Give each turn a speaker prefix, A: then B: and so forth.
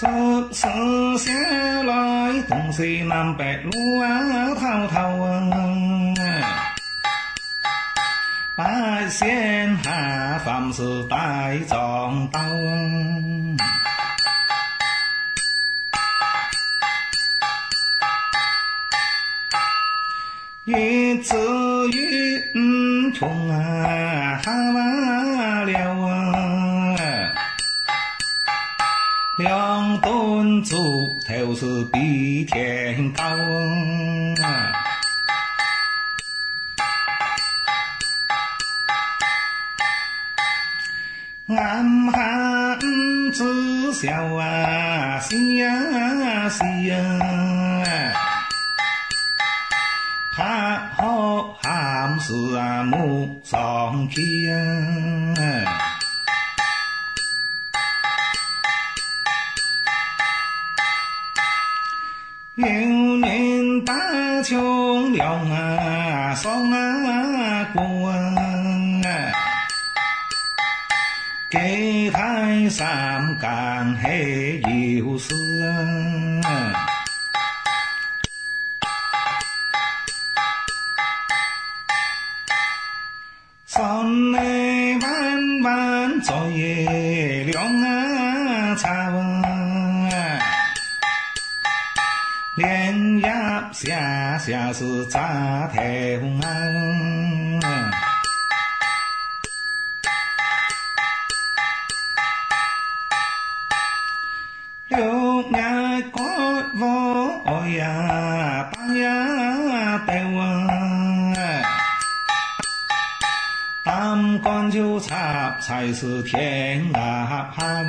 A: sơn sơn xé lai tùng xì nam bẹt lúa thao thao à. bá xiên hạ phạm sự tai tròn tao à. y chữ y chung à ha ba. 猪头是比天高啊。暗汉子笑啊，笑啊笑啊，怕好汉事啊莫上去 有年打穷粮啊，送啊过啊。给台三干黑有事啊！山内弯弯连夜下下是扎头啊。六眼角我呀，八呀带我，单干就插才是天涯海。